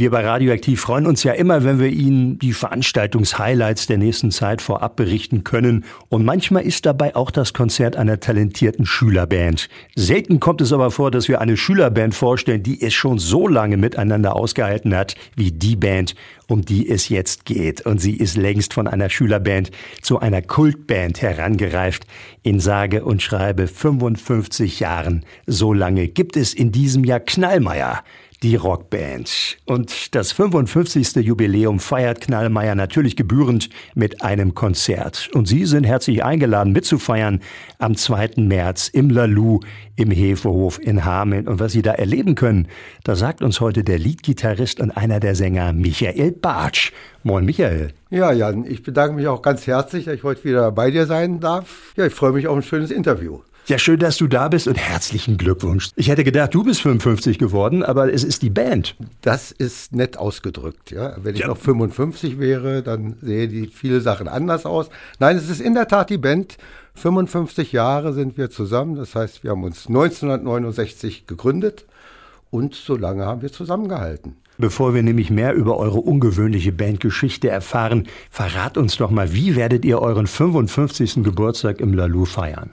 Wir bei Radioaktiv freuen uns ja immer, wenn wir Ihnen die Veranstaltungshighlights der nächsten Zeit vorab berichten können. Und manchmal ist dabei auch das Konzert einer talentierten Schülerband. Selten kommt es aber vor, dass wir eine Schülerband vorstellen, die es schon so lange miteinander ausgehalten hat, wie die Band, um die es jetzt geht. Und sie ist längst von einer Schülerband zu einer Kultband herangereift. In sage und schreibe 55 Jahren. So lange gibt es in diesem Jahr Knallmeier die Rockband. Und das 55. Jubiläum feiert Knallmeier natürlich gebührend mit einem Konzert. Und Sie sind herzlich eingeladen mitzufeiern am 2. März im Lalu im Hefehof in Hameln. Und was Sie da erleben können, da sagt uns heute der Leadgitarrist und einer der Sänger Michael Bartsch. Moin Michael. Ja, Jan, ich bedanke mich auch ganz herzlich, dass ich heute wieder bei dir sein darf. Ja, ich freue mich auf ein schönes Interview. Ja, schön, dass du da bist und herzlichen Glückwunsch. Ich hätte gedacht, du bist 55 geworden, aber es ist die Band. Das ist nett ausgedrückt, ja. Wenn ich ja. noch 55 wäre, dann sehen die viele Sachen anders aus. Nein, es ist in der Tat die Band. 55 Jahre sind wir zusammen. Das heißt, wir haben uns 1969 gegründet und so lange haben wir zusammengehalten. Bevor wir nämlich mehr über eure ungewöhnliche Bandgeschichte erfahren, verrat uns doch mal, wie werdet ihr euren 55. Geburtstag im Lalu feiern?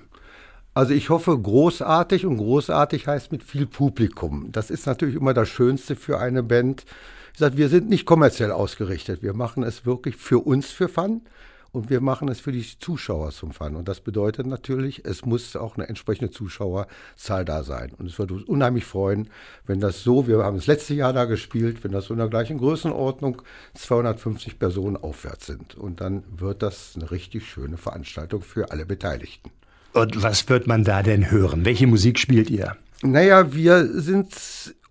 Also ich hoffe großartig und großartig heißt mit viel Publikum. Das ist natürlich immer das Schönste für eine Band. Ich sage, wir sind nicht kommerziell ausgerichtet. Wir machen es wirklich für uns für Fun und wir machen es für die Zuschauer zum Fun. Und das bedeutet natürlich, es muss auch eine entsprechende Zuschauerzahl da sein. Und es würde uns unheimlich freuen, wenn das so, wir haben das letzte Jahr da gespielt, wenn das so in der gleichen Größenordnung 250 Personen aufwärts sind. Und dann wird das eine richtig schöne Veranstaltung für alle Beteiligten. Und was wird man da denn hören? Welche Musik spielt ihr? Naja, wir sind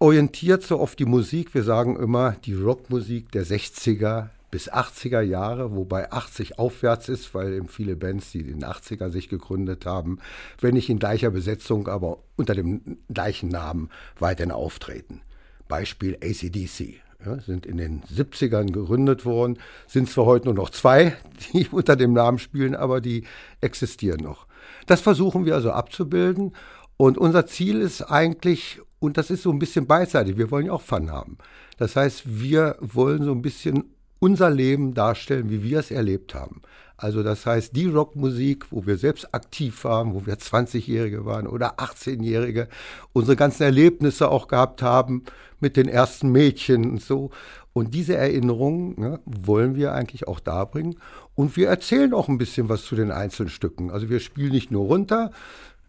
orientiert so auf die Musik. Wir sagen immer die Rockmusik der 60er bis 80er Jahre, wobei 80 aufwärts ist, weil eben viele Bands, die in den 80er sich gegründet haben, wenn nicht in gleicher Besetzung, aber unter dem gleichen Namen weiterhin auftreten. Beispiel ACDC. Ja, sind in den 70ern gegründet worden, sind zwar heute nur noch zwei, die unter dem Namen spielen, aber die existieren noch. Das versuchen wir also abzubilden. Und unser Ziel ist eigentlich, und das ist so ein bisschen beidseitig, wir wollen ja auch Fun haben. Das heißt, wir wollen so ein bisschen unser Leben darstellen, wie wir es erlebt haben. Also das heißt, die Rockmusik, wo wir selbst aktiv waren, wo wir 20-Jährige waren oder 18-Jährige, unsere ganzen Erlebnisse auch gehabt haben mit den ersten Mädchen und so. Und diese Erinnerungen ne, wollen wir eigentlich auch darbringen. Und wir erzählen auch ein bisschen was zu den einzelnen Stücken. Also wir spielen nicht nur runter,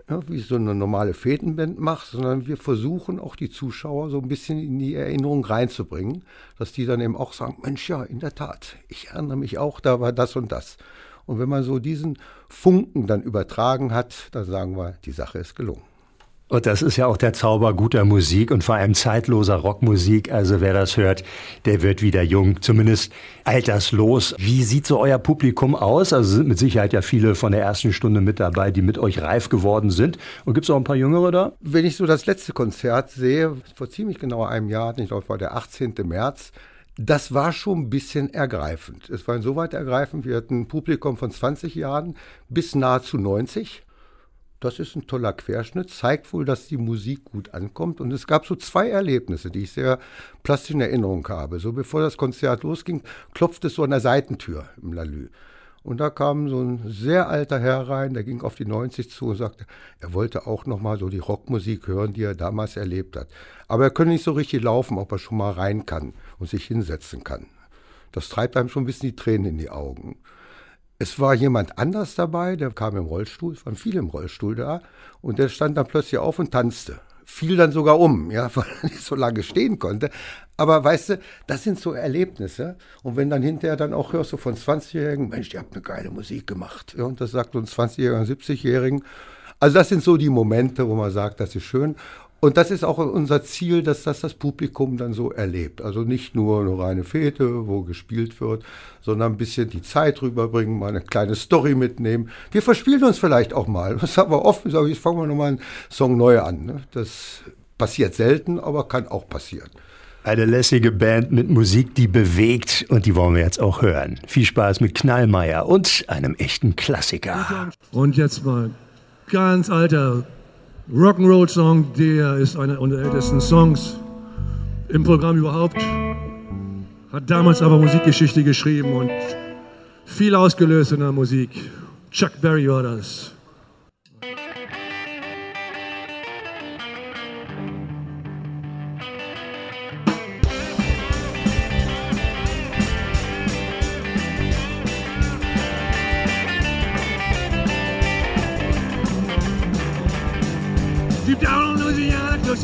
ja, wie so eine normale Fetenband macht, sondern wir versuchen auch die Zuschauer so ein bisschen in die Erinnerung reinzubringen, dass die dann eben auch sagen, Mensch, ja, in der Tat, ich erinnere mich auch, da war das und das. Und wenn man so diesen Funken dann übertragen hat, dann sagen wir, die Sache ist gelungen. Und das ist ja auch der Zauber guter Musik und vor allem zeitloser Rockmusik. Also wer das hört, der wird wieder jung, zumindest alterslos. Wie sieht so euer Publikum aus? Also sind mit Sicherheit ja viele von der ersten Stunde mit dabei, die mit euch reif geworden sind. Und gibt es auch ein paar Jüngere da? Wenn ich so das letzte Konzert sehe, vor ziemlich genau einem Jahr, ich glaube, war der 18. März, das war schon ein bisschen ergreifend. Es war insoweit ergreifend, wir hatten ein Publikum von 20 Jahren bis nahezu 90 das ist ein toller Querschnitt, zeigt wohl, dass die Musik gut ankommt. Und es gab so zwei Erlebnisse, die ich sehr plastisch in Erinnerung habe. So bevor das Konzert losging, klopfte es so an der Seitentür im Lalü. Und da kam so ein sehr alter Herr rein, der ging auf die 90 zu und sagte, er wollte auch noch mal so die Rockmusik hören, die er damals erlebt hat. Aber er könne nicht so richtig laufen, ob er schon mal rein kann und sich hinsetzen kann. Das treibt einem schon ein bisschen die Tränen in die Augen. Es war jemand anders dabei, der kam im Rollstuhl, es waren viele im Rollstuhl da, und der stand dann plötzlich auf und tanzte. Fiel dann sogar um, ja, weil er nicht so lange stehen konnte. Aber weißt du, das sind so Erlebnisse. Und wenn dann hinterher dann auch hörst du von 20-Jährigen, Mensch, ihr habt eine geile Musik gemacht. Ja, und das sagt uns 20-Jährigen, 70-Jährigen. Also das sind so die Momente, wo man sagt, das ist schön. Und das ist auch unser Ziel, dass das das Publikum dann so erlebt. Also nicht nur eine reine Fete, wo gespielt wird, sondern ein bisschen die Zeit rüberbringen, mal eine kleine Story mitnehmen. Wir verspielen uns vielleicht auch mal. Das haben wir oft gesagt, jetzt fangen wir nochmal einen Song neu an. Ne? Das passiert selten, aber kann auch passieren. Eine lässige Band mit Musik, die bewegt und die wollen wir jetzt auch hören. Viel Spaß mit Knallmeier und einem echten Klassiker. Und jetzt mal ganz alter Rock'n'Roll-Song, der ist einer unserer ältesten Songs im Programm überhaupt. hat damals aber Musikgeschichte geschrieben und viel ausgelöst in der Musik. Chuck Berry war das.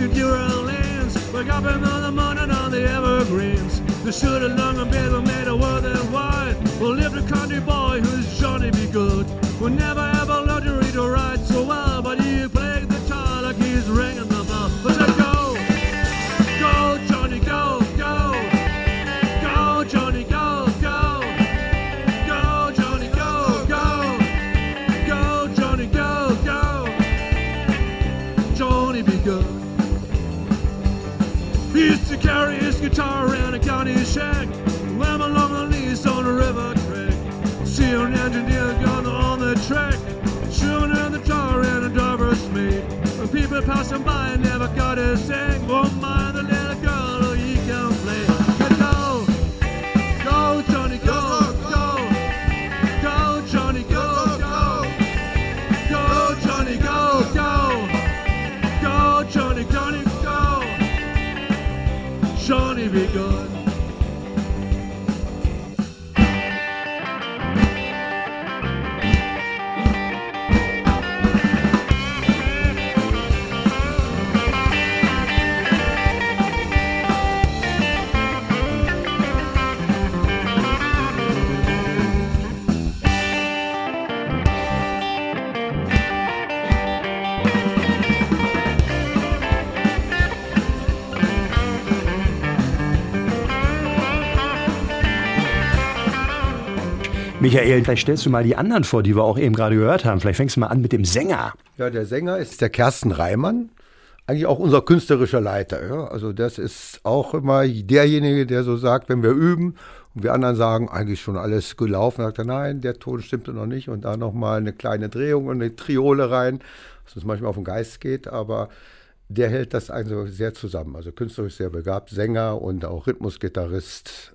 Orleans, wake up in the morning on the evergreens. The should have long and bed made a world that wide. Will live the country boy who's Johnny be good. We'll never ever learn to read or write passing by never got to sing, won't mind the little girl who he can play. Go, go Johnny, go, go, go Johnny, go, go, go Johnny, go, go. Go, Johnny, Johnny, go. Johnny be good. Michael, vielleicht stellst du mal die anderen vor, die wir auch eben gerade gehört haben. Vielleicht fängst du mal an mit dem Sänger. Ja, der Sänger ist der Kersten Reimann. Eigentlich auch unser künstlerischer Leiter. Ja? Also das ist auch immer derjenige, der so sagt, wenn wir üben und wir anderen sagen, eigentlich schon alles gelaufen, sagt er, nein, der Ton stimmte noch nicht und da nochmal eine kleine Drehung und eine Triole rein, was uns manchmal auf den Geist geht, aber der hält das also sehr zusammen. Also künstlerisch sehr begabt, Sänger und auch Rhythmusgitarrist.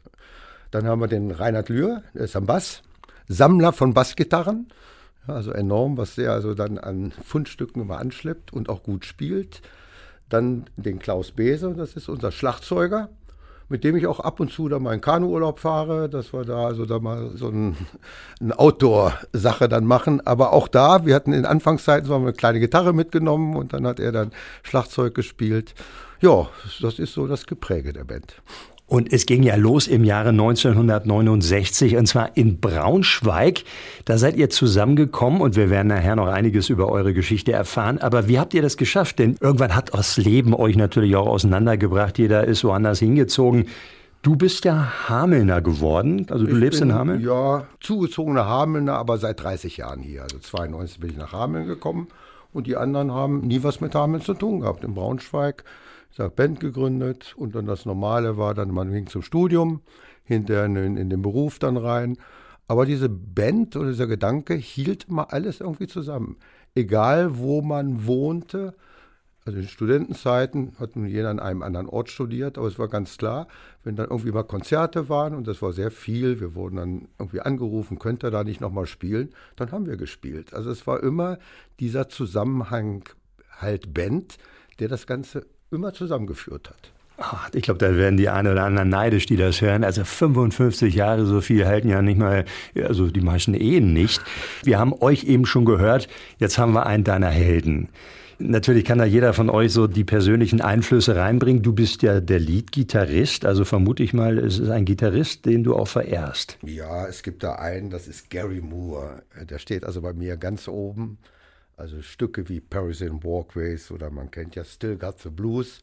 Dann haben wir den Reinhard Lühr, der ist am Bass, Sammler von Bassgitarren, also enorm, was der also dann an Fundstücken immer anschleppt und auch gut spielt. Dann den Klaus Bese, das ist unser Schlagzeuger, mit dem ich auch ab und zu da mal in Kanuurlaub fahre, dass wir da also da mal so ein, eine Outdoor-Sache dann machen. Aber auch da, wir hatten in Anfangszeiten so eine kleine Gitarre mitgenommen und dann hat er dann Schlagzeug gespielt. Ja, das ist so das Gepräge der Band. Und es ging ja los im Jahre 1969 und zwar in Braunschweig. Da seid ihr zusammengekommen und wir werden nachher noch einiges über eure Geschichte erfahren. Aber wie habt ihr das geschafft? Denn irgendwann hat das Leben euch natürlich auch auseinandergebracht. Jeder ist woanders hingezogen. Du bist ja Hamelner geworden, also du Ich lebst bin, in Hameln? Ja, zugezogener Hamelner, aber seit 30 Jahren hier. Also 92 bin ich nach Hameln gekommen und die anderen haben nie was mit Hameln zu tun gehabt. In Braunschweig, sag Band gegründet und dann das Normale war dann, man ging zum Studium, hinterher in, in den Beruf dann rein. Aber diese Band oder dieser Gedanke hielt immer alles irgendwie zusammen. Egal, wo man wohnte, also in Studentenzeiten hat nun jeder an einem anderen Ort studiert, aber es war ganz klar, wenn dann irgendwie mal Konzerte waren und das war sehr viel, wir wurden dann irgendwie angerufen, könnt ihr da nicht nochmal spielen, dann haben wir gespielt. Also es war immer dieser Zusammenhang halt Band, der das Ganze immer zusammengeführt hat. Ach, ich glaube, da werden die einen oder anderen neidisch, die das hören. Also 55 Jahre, so viel halten ja nicht mal, also die meisten Ehen nicht. Wir haben euch eben schon gehört, jetzt haben wir einen deiner Helden. Natürlich kann da jeder von euch so die persönlichen Einflüsse reinbringen. Du bist ja der Lead-Gitarrist, also vermute ich mal, es ist ein Gitarrist, den du auch verehrst. Ja, es gibt da einen, das ist Gary Moore. Der steht also bei mir ganz oben. Also Stücke wie Parisian Walkways oder man kennt ja Still Got the Blues.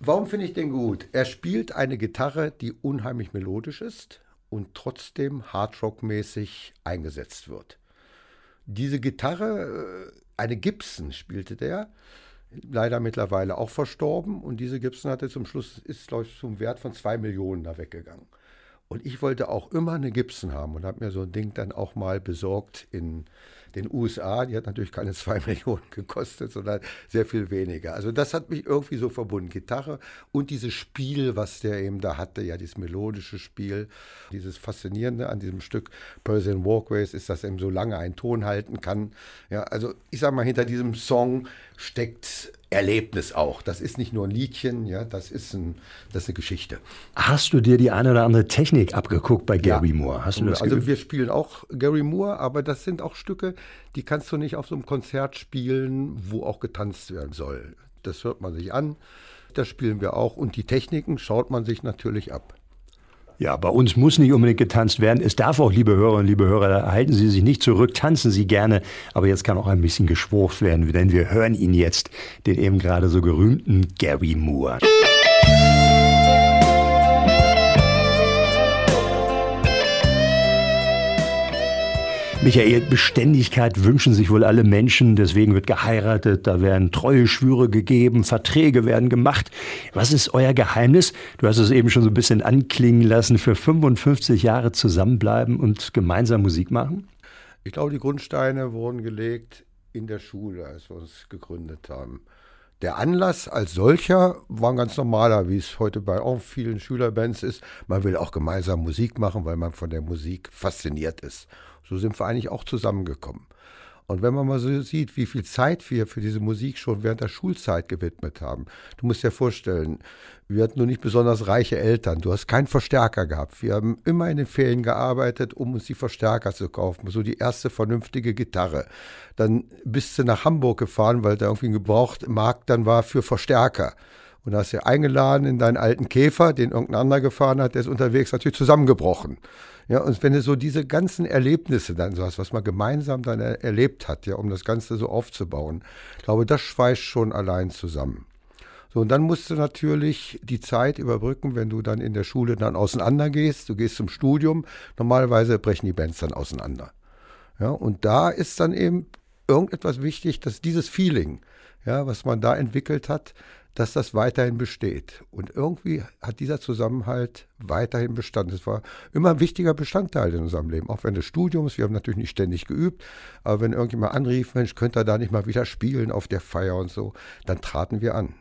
Warum finde ich den gut? Er spielt eine Gitarre, die unheimlich melodisch ist und trotzdem Hardrock-mäßig eingesetzt wird. Diese Gitarre, äh, eine Gibson spielte der, leider mittlerweile auch verstorben und diese Gibson hatte zum Schluss, ist glaube ich zum Wert von zwei Millionen da weggegangen. Und ich wollte auch immer eine Gibson haben und habe mir so ein Ding dann auch mal besorgt in den USA. Die hat natürlich keine zwei Millionen gekostet, sondern sehr viel weniger. Also das hat mich irgendwie so verbunden. Gitarre und dieses Spiel, was der eben da hatte, ja, dieses melodische Spiel, dieses Faszinierende an diesem Stück Persian Walkways ist, dass er eben so lange einen Ton halten kann. Ja, also ich sag mal, hinter diesem Song steckt Erlebnis auch. Das ist nicht nur ein Liedchen, ja, das ist, ein, das ist eine Geschichte. Hast du dir die eine oder andere Technik abgeguckt bei Gary ja. Moore? Hast du das also wir spielen auch Gary Moore, aber das sind auch Stücke, die kannst du nicht auf so einem Konzert spielen, wo auch getanzt werden soll. Das hört man sich an, das spielen wir auch und die Techniken schaut man sich natürlich ab. Ja, bei uns muss nicht unbedingt getanzt werden. Es darf auch, liebe Hörerinnen liebe Hörer, halten Sie sich nicht zurück, tanzen Sie gerne. Aber jetzt kann auch ein bisschen geschwurft werden, denn wir hören ihn jetzt, den eben gerade so gerühmten Gary Moore. Michael, Beständigkeit wünschen sich wohl alle Menschen, deswegen wird geheiratet, da werden treue Schwüre gegeben, Verträge werden gemacht. Was ist euer Geheimnis? Du hast es eben schon so ein bisschen anklingen lassen, für 55 Jahre zusammenbleiben und gemeinsam Musik machen? Ich glaube, die Grundsteine wurden gelegt in der Schule, als wir uns gegründet haben. Der Anlass als solcher war ein ganz normaler, wie es heute bei auch vielen Schülerbands ist. Man will auch gemeinsam Musik machen, weil man von der Musik fasziniert ist. So sind wir eigentlich auch zusammengekommen. Und wenn man mal so sieht, wie viel Zeit wir für diese Musik schon während der Schulzeit gewidmet haben. Du musst dir vorstellen, wir hatten nur nicht besonders reiche Eltern. Du hast keinen Verstärker gehabt. Wir haben immer in den Ferien gearbeitet, um uns die Verstärker zu kaufen. So die erste vernünftige Gitarre. Dann bist du nach Hamburg gefahren, weil da irgendwie ein Gebrauchtmarkt dann war für Verstärker. Und hast du eingeladen in deinen alten Käfer, den irgendein anderer gefahren hat, der ist unterwegs natürlich zusammengebrochen. Ja, und wenn du so diese ganzen Erlebnisse dann so hast, was man gemeinsam dann er erlebt hat, ja, um das Ganze so aufzubauen, glaube, das schweißt schon allein zusammen. So, und dann musst du natürlich die Zeit überbrücken, wenn du dann in der Schule dann auseinander gehst. Du gehst zum Studium. Normalerweise brechen die Bands dann auseinander. Ja, und da ist dann eben irgendetwas wichtig, dass dieses Feeling, ja, was man da entwickelt hat, dass das weiterhin besteht. Und irgendwie hat dieser Zusammenhalt weiterhin Bestand. Es war immer ein wichtiger Bestandteil in unserem Leben, auch wenn des Studiums, wir haben natürlich nicht ständig geübt, aber wenn irgendjemand anrief, Mensch, könnte er da nicht mal wieder spielen auf der Feier und so, dann traten wir an.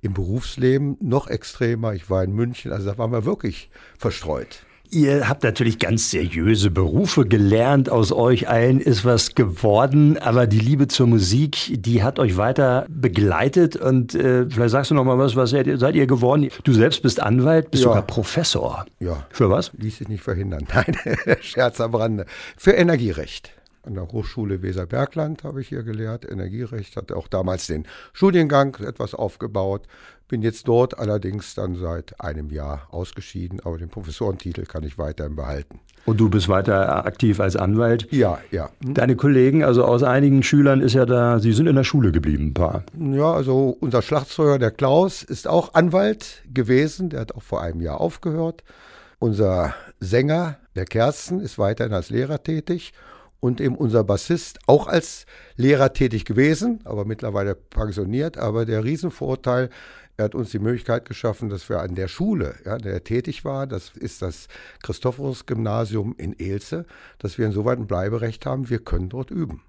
Im Berufsleben noch extremer, ich war in München, also da waren wir wirklich verstreut. Ihr habt natürlich ganz seriöse Berufe gelernt. Aus euch allen ist was geworden. Aber die Liebe zur Musik, die hat euch weiter begleitet. Und äh, vielleicht sagst du noch mal was. Was seid ihr, seid ihr geworden? Du selbst bist Anwalt, bist ja. sogar Professor. Ja. Für was? Ließ sich nicht verhindern. Nein, Scherz am Rande. Für Energierecht. An der Hochschule Weserbergland habe ich hier gelehrt, Energierecht, hatte auch damals den Studiengang etwas aufgebaut, bin jetzt dort allerdings dann seit einem Jahr ausgeschieden, aber den Professorentitel kann ich weiterhin behalten. Und du bist weiter aktiv als Anwalt? Ja, ja. Deine Kollegen, also aus einigen Schülern ist ja da, sie sind in der Schule geblieben, ein paar. Ja, also unser Schlagzeuger, der Klaus, ist auch Anwalt gewesen, der hat auch vor einem Jahr aufgehört. Unser Sänger, der Kersten, ist weiterhin als Lehrer tätig und eben unser Bassist auch als Lehrer tätig gewesen, aber mittlerweile pensioniert. Aber der Riesenvorteil, er hat uns die Möglichkeit geschaffen, dass wir an der Schule, ja, der er tätig war, das ist das Christophorus-Gymnasium in Elze, dass wir insoweit ein Bleiberecht haben, wir können dort üben.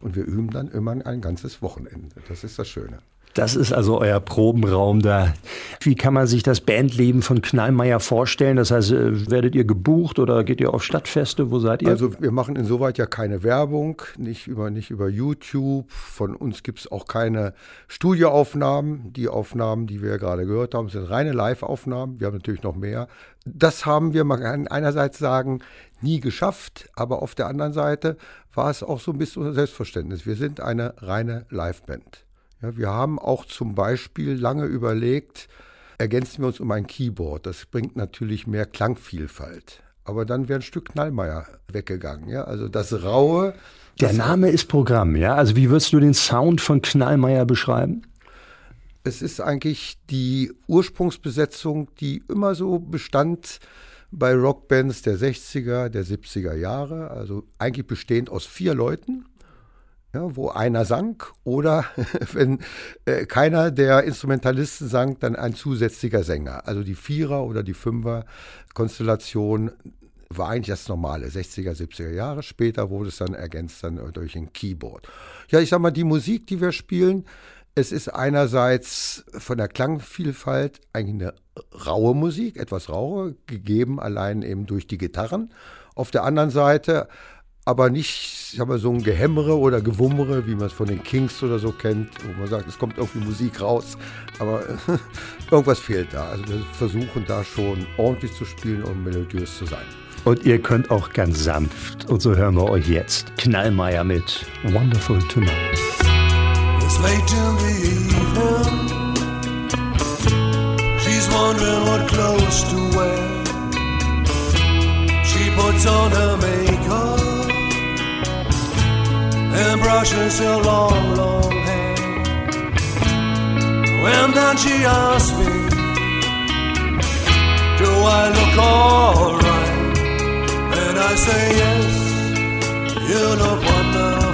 Und wir üben dann immer ein ganzes Wochenende. Das ist das Schöne. Das ist also euer Probenraum da. Wie kann man sich das Bandleben von Knallmeier vorstellen? Das heißt, äh, werdet ihr gebucht oder geht ihr auf Stadtfeste? Wo seid ihr? Also wir machen insoweit ja keine Werbung, nicht über, nicht über YouTube. Von uns gibt es auch keine Studioaufnahmen. Die Aufnahmen, die wir gerade gehört haben, sind reine Live-Aufnahmen. Wir haben natürlich noch mehr. Das haben wir, man kann einerseits sagen, nie geschafft, aber auf der anderen Seite war es auch so ein bisschen unser Selbstverständnis. Wir sind eine reine Live-Band. Ja, wir haben auch zum Beispiel lange überlegt, ergänzen wir uns um ein Keyboard. Das bringt natürlich mehr Klangvielfalt. Aber dann wäre ein Stück Knallmeier weggegangen. Ja? Also das Raue. Der Name ist Programm, ja? Also wie würdest du den Sound von Knallmeier beschreiben? Es ist eigentlich die Ursprungsbesetzung, die immer so bestand bei Rockbands der 60er, der 70er Jahre. Also eigentlich bestehend aus vier Leuten ja, wo einer sang oder wenn äh, keiner der Instrumentalisten sang, dann ein zusätzlicher Sänger. Also die Vierer- oder die Fünfer-Konstellation war eigentlich das normale, 60er, 70er Jahre. Später wurde es dann ergänzt dann durch ein Keyboard. Ja, ich sag mal, die Musik, die wir spielen, es ist einerseits von der Klangvielfalt eigentlich eine raue Musik, etwas rauer, gegeben allein eben durch die Gitarren. Auf der anderen Seite aber nicht, ich habe so ein Gehämmere oder Gewummere, wie man es von den Kings oder so kennt, wo man sagt, es kommt irgendwie Musik raus, aber irgendwas fehlt da. Also wir versuchen da schon ordentlich zu spielen und melodiös zu sein. Und ihr könnt auch ganz sanft. Und so hören wir euch jetzt Knallmeier mit Wonderful to Know. It's late in the evening. She's wondering what clothes to wear. She puts on her makeup and brushes her long, long hair. When then she asks me, Do I look alright? And I say yes, you look wonderful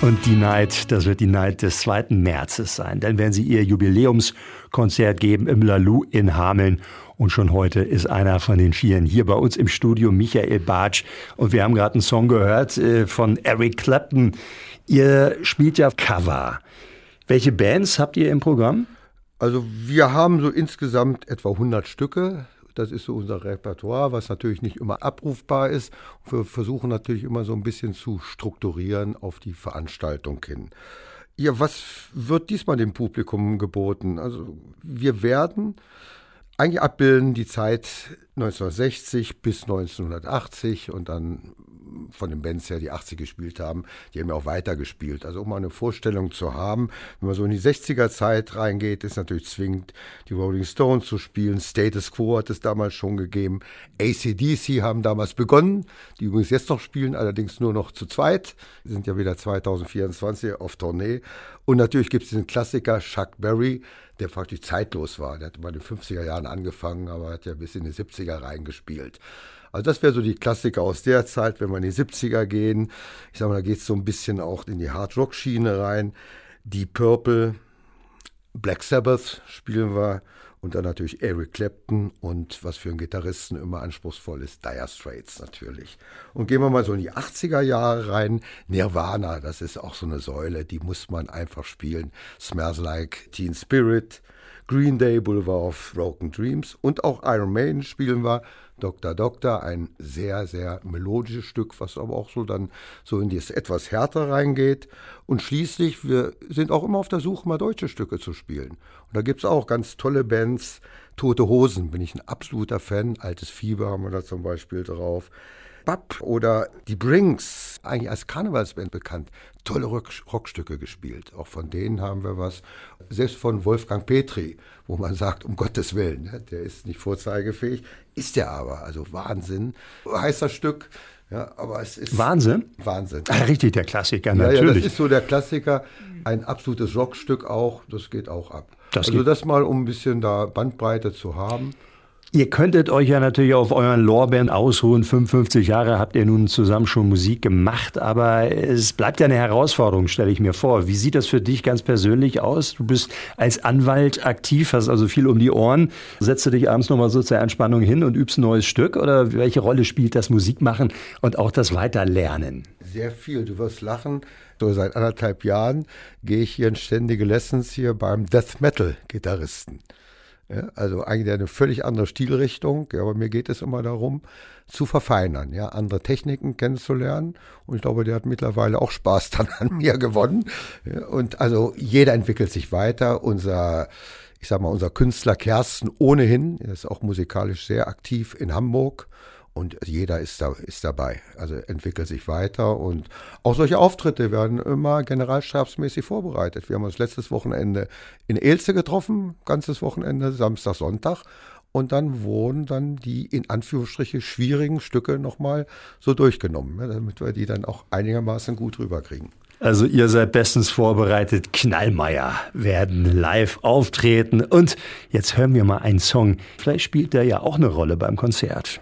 Und die Night, das wird die Night des 2. Märzes sein. Dann werden sie ihr Jubiläumskonzert geben im Lalu in Hameln. Und schon heute ist einer von den Vieren hier bei uns im Studio, Michael Bartsch. Und wir haben gerade einen Song gehört äh, von Eric Clapton. Ihr spielt ja Cover. Welche Bands habt ihr im Programm? Also wir haben so insgesamt etwa 100 Stücke. Das ist so unser Repertoire, was natürlich nicht immer abrufbar ist. Wir versuchen natürlich immer so ein bisschen zu strukturieren auf die Veranstaltung hin. Ja, was wird diesmal dem Publikum geboten? Also wir werden eigentlich abbilden die Zeit 1960 bis 1980 und dann von den Bands her, die 80 gespielt haben, die haben ja auch weitergespielt. Also um mal eine Vorstellung zu haben, wenn man so in die 60er Zeit reingeht, ist natürlich zwingend, die Rolling Stones zu spielen. Status Quo hat es damals schon gegeben. ACDC haben damals begonnen, die übrigens jetzt noch spielen, allerdings nur noch zu zweit. Die sind ja wieder 2024 auf Tournee. Und natürlich gibt es den Klassiker Chuck Berry, der praktisch zeitlos war. Der hat bei den 50er Jahren angefangen, aber hat ja bis in die 70er reingespielt. Also das wäre so die Klassiker aus der Zeit, wenn wir in die 70er gehen. Ich sage mal, da geht es so ein bisschen auch in die Hard-Rock-Schiene rein. Die Purple, Black Sabbath spielen wir und dann natürlich Eric Clapton und was für einen Gitarristen immer anspruchsvoll ist, Dire Straits natürlich. Und gehen wir mal so in die 80er Jahre rein. Nirvana, das ist auch so eine Säule, die muss man einfach spielen. Smells Like Teen Spirit, Green Day, Boulevard of Broken Dreams und auch Iron Maiden spielen wir. Dr. Doctor, ein sehr, sehr melodisches Stück, was aber auch so dann so in das etwas härter reingeht. Und schließlich, wir sind auch immer auf der Suche, mal deutsche Stücke zu spielen. Und da gibt es auch ganz tolle Bands. Tote Hosen bin ich ein absoluter Fan. Altes Fieber haben wir da zum Beispiel drauf. Bab oder die Brinks, eigentlich als Karnevalsband bekannt, tolle Rock Rockstücke gespielt. Auch von denen haben wir was. Selbst von Wolfgang Petri, wo man sagt, um Gottes Willen, ne, der ist nicht vorzeigefähig, ist der aber. Also Wahnsinn. Heißer Stück. Ja, aber es ist Wahnsinn. Wahnsinn. Ah, richtig, der Klassiker, ja, natürlich. Ja, das ist so der Klassiker. Ein absolutes Rockstück auch. Das geht auch ab. Das also das mal, um ein bisschen da Bandbreite zu haben. Ihr könntet euch ja natürlich auf euren Lorbeeren ausruhen. 55 Jahre habt ihr nun zusammen schon Musik gemacht, aber es bleibt ja eine Herausforderung, stelle ich mir vor. Wie sieht das für dich ganz persönlich aus? Du bist als Anwalt aktiv, hast also viel um die Ohren. Setzt du dich abends nochmal so zur Entspannung hin und übst ein neues Stück? Oder welche Rolle spielt das Musikmachen und auch das Weiterlernen? Sehr viel. Du wirst lachen. So seit anderthalb Jahren gehe ich hier in ständige Lessons hier beim Death Metal Gitarristen. Ja, also eigentlich eine völlig andere Stilrichtung, ja, aber mir geht es immer darum, zu verfeinern, ja, andere Techniken kennenzulernen. Und ich glaube, der hat mittlerweile auch Spaß dann an mir gewonnen. Ja, und also jeder entwickelt sich weiter. Unser, ich sag mal, unser Künstler Kersten ohnehin, er ist auch musikalisch sehr aktiv in Hamburg und jeder ist, da, ist dabei, also entwickelt sich weiter und auch solche Auftritte werden immer generalstabsmäßig vorbereitet. Wir haben uns letztes Wochenende in Elze getroffen, ganzes Wochenende, Samstag, Sonntag und dann wurden dann die in Anführungsstriche schwierigen Stücke nochmal so durchgenommen, damit wir die dann auch einigermaßen gut rüberkriegen. Also ihr seid bestens vorbereitet. Knallmeier werden live auftreten. Und jetzt hören wir mal einen Song. Vielleicht spielt der ja auch eine Rolle beim Konzert.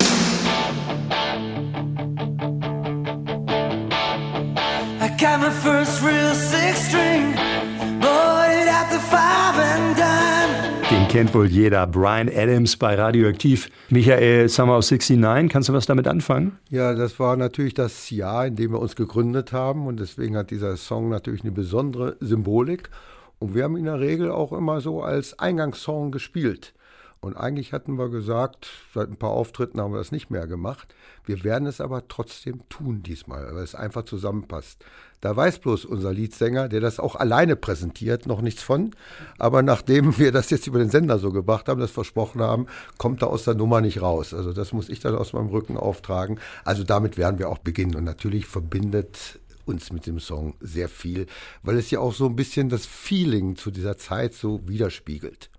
My first real six string. Bought it at the five and dime. Den kennt wohl jeder. Brian Adams bei Radioaktiv. Michael, Summer of 69, kannst du was damit anfangen? Ja, das war natürlich das Jahr, in dem wir uns gegründet haben und deswegen hat dieser Song natürlich eine besondere Symbolik. Und wir haben ihn in der Regel auch immer so als Eingangssong gespielt. Und eigentlich hatten wir gesagt, seit ein paar Auftritten haben wir das nicht mehr gemacht. Wir werden es aber trotzdem tun diesmal, weil es einfach zusammenpasst. Da weiß bloß unser Leadsänger, der das auch alleine präsentiert, noch nichts von. Aber nachdem wir das jetzt über den Sender so gebracht haben, das versprochen haben, kommt er aus der Nummer nicht raus. Also das muss ich dann aus meinem Rücken auftragen. Also damit werden wir auch beginnen. Und natürlich verbindet uns mit dem Song sehr viel, weil es ja auch so ein bisschen das Feeling zu dieser Zeit so widerspiegelt.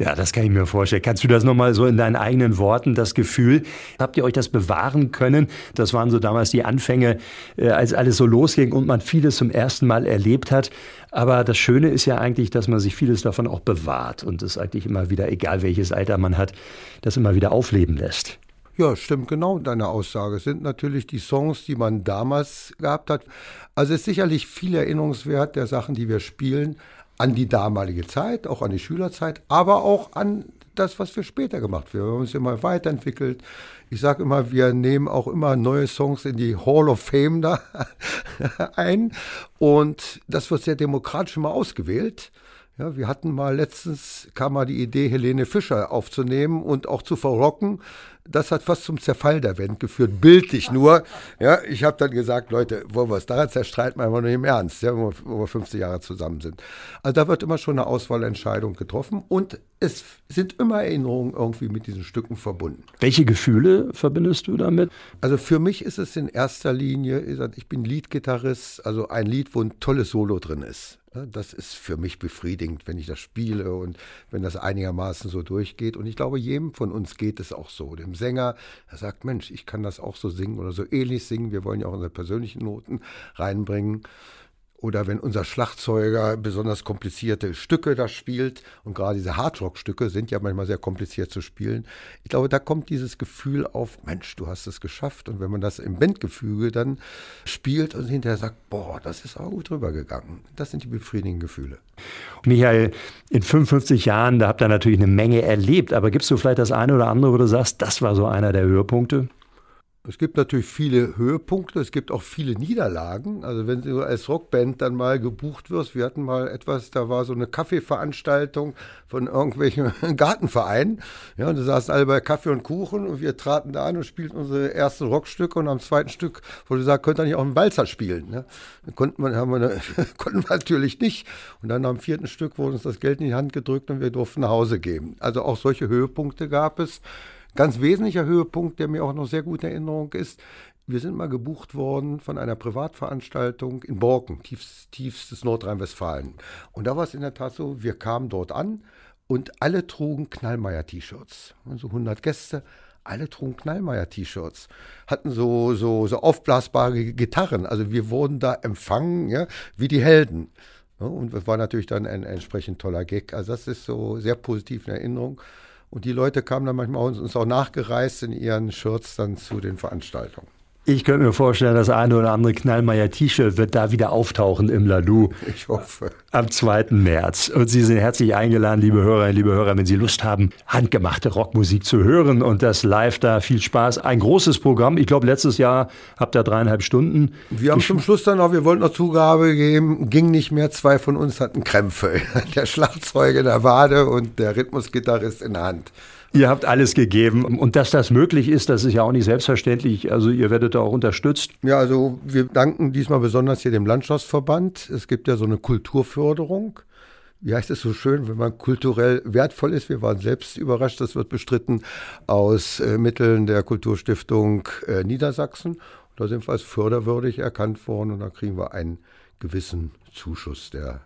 Ja, das kann ich mir vorstellen. Kannst du das nochmal so in deinen eigenen Worten, das Gefühl, habt ihr euch das bewahren können? Das waren so damals die Anfänge, äh, als alles so losging und man vieles zum ersten Mal erlebt hat. Aber das Schöne ist ja eigentlich, dass man sich vieles davon auch bewahrt und es eigentlich immer wieder, egal welches Alter man hat, das immer wieder aufleben lässt. Ja, stimmt genau deine Aussage. Es sind natürlich die Songs, die man damals gehabt hat. Also es ist sicherlich viel Erinnerungswert der Sachen, die wir spielen, an die damalige Zeit, auch an die Schülerzeit, aber auch an das, was wir später gemacht haben. Wir haben uns immer weiterentwickelt. Ich sage immer, wir nehmen auch immer neue Songs in die Hall of Fame da ein. Und das wird sehr demokratisch immer ausgewählt. Ja, wir hatten mal letztens, kam mal die Idee, Helene Fischer aufzunehmen und auch zu verrocken. Das hat fast zum Zerfall der Band geführt, bildlich nur. Ja, ich habe dann gesagt, Leute, wollen wir es daran zerstreiten, wir einfach nur im Ernst, ja, wo wir 50 Jahre zusammen sind. Also da wird immer schon eine Auswahlentscheidung getroffen und es sind immer Erinnerungen irgendwie mit diesen Stücken verbunden. Welche Gefühle verbindest du damit? Also für mich ist es in erster Linie, ich bin Leadgitarrist, also ein Lied, wo ein tolles Solo drin ist. Das ist für mich befriedigend, wenn ich das spiele und wenn das einigermaßen so durchgeht. Und ich glaube, jedem von uns geht es auch so. Dem Sänger, er sagt, Mensch, ich kann das auch so singen oder so ähnlich singen. Wir wollen ja auch unsere persönlichen Noten reinbringen. Oder wenn unser Schlagzeuger besonders komplizierte Stücke da spielt, und gerade diese Hardrock-Stücke sind ja manchmal sehr kompliziert zu spielen, ich glaube, da kommt dieses Gefühl auf, Mensch, du hast es geschafft. Und wenn man das im Bandgefüge dann spielt und hinterher sagt, boah, das ist auch gut rübergegangen. Das sind die befriedigenden Gefühle. Michael, in 55 Jahren, da habt ihr natürlich eine Menge erlebt, aber gibst du vielleicht das eine oder andere, wo du sagst, das war so einer der Höhepunkte? Es gibt natürlich viele Höhepunkte, es gibt auch viele Niederlagen. Also wenn du als Rockband dann mal gebucht wirst, wir hatten mal etwas, da war so eine Kaffeeveranstaltung von irgendwelchen Gartenvereinen. Ja, und da saßen alle bei Kaffee und Kuchen und wir traten da an und spielten unsere ersten Rockstücke und am zweiten Stück wurde gesagt, könnt ihr nicht auch einen Walzer spielen? Ja, konnten, wir, haben wir eine, konnten wir natürlich nicht. Und dann am vierten Stück wurde uns das Geld in die Hand gedrückt und wir durften nach Hause gehen. Also auch solche Höhepunkte gab es. Ganz wesentlicher Höhepunkt, der mir auch noch sehr gut in Erinnerung ist, wir sind mal gebucht worden von einer Privatveranstaltung in Borken, tiefstes, tiefstes Nordrhein-Westfalen. Und da war es in der Tat so, wir kamen dort an und alle trugen Knallmeier-T-Shirts. Also 100 Gäste, alle trugen Knallmeier-T-Shirts, hatten so, so, so aufblasbare Gitarren. Also wir wurden da empfangen, ja, wie die Helden. und es war natürlich dann ein, ein entsprechend toller Gag. Also das ist so sehr positiv in Erinnerung. Und die Leute kamen dann manchmal uns auch nachgereist in ihren Shirts dann zu den Veranstaltungen. Ich könnte mir vorstellen, das eine oder andere Knallmeier-T-Shirt wird da wieder auftauchen im Lalu. Ich hoffe. Am 2. März. Und Sie sind herzlich eingeladen, liebe Hörerinnen, liebe Hörer, wenn Sie Lust haben, handgemachte Rockmusik zu hören und das live da. Viel Spaß. Ein großes Programm. Ich glaube, letztes Jahr habt ihr dreieinhalb Stunden. Wir haben zum Schluss dann auch, wir wollten noch Zugabe geben, ging nicht mehr. Zwei von uns hatten Krämpfe. Der Schlagzeuger in der Wade und der Rhythmusgitarrist in der Hand. Ihr habt alles gegeben. Und dass das möglich ist, das ist ja auch nicht selbstverständlich. Also ihr werdet da auch unterstützt. Ja, also wir danken diesmal besonders hier dem Landschaftsverband. Es gibt ja so eine Kulturförderung. Wie heißt es so schön, wenn man kulturell wertvoll ist? Wir waren selbst überrascht, das wird bestritten aus äh, Mitteln der Kulturstiftung äh, Niedersachsen. Da sind wir als förderwürdig erkannt worden und da kriegen wir einen gewissen Zuschuss, der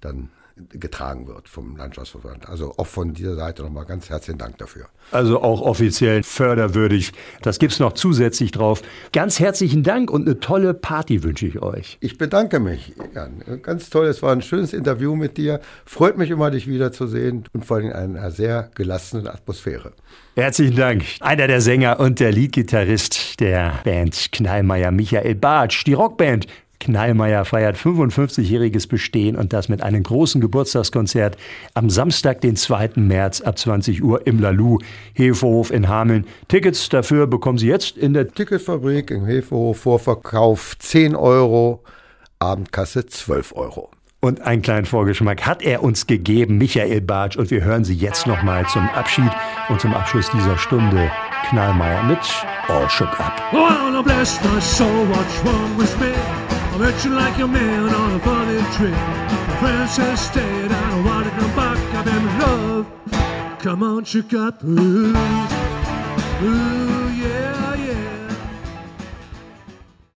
dann getragen wird vom Landschaftsverband. Also auch von dieser Seite nochmal ganz herzlichen Dank dafür. Also auch offiziell förderwürdig. Das gibt es noch zusätzlich drauf. Ganz herzlichen Dank und eine tolle Party wünsche ich euch. Ich bedanke mich, Jan. Ganz toll, es war ein schönes Interview mit dir. Freut mich immer, dich wiederzusehen und vor allem in einer sehr gelassenen Atmosphäre. Herzlichen Dank. Einer der Sänger und der Leadgitarrist der Band Knallmeier, Michael Bartsch. Die Rockband Knallmeier feiert 55-jähriges Bestehen und das mit einem großen Geburtstagskonzert am Samstag, den 2. März ab 20 Uhr im Lalu, Hefehof in Hameln. Tickets dafür bekommen Sie jetzt in der Ticketfabrik im Hefehof, Vorverkauf 10 Euro, Abendkasse 12 Euro. Und einen kleinen Vorgeschmack hat er uns gegeben, Michael Bartsch. Und wir hören Sie jetzt nochmal zum Abschied und zum Abschluss dieser Stunde Knallmeier mit All Shook Up. Oh, met you like a man on a funny trip. My friend says stay, and I don't want to come back. I'm in love. Come on, up. Ooh, ooh.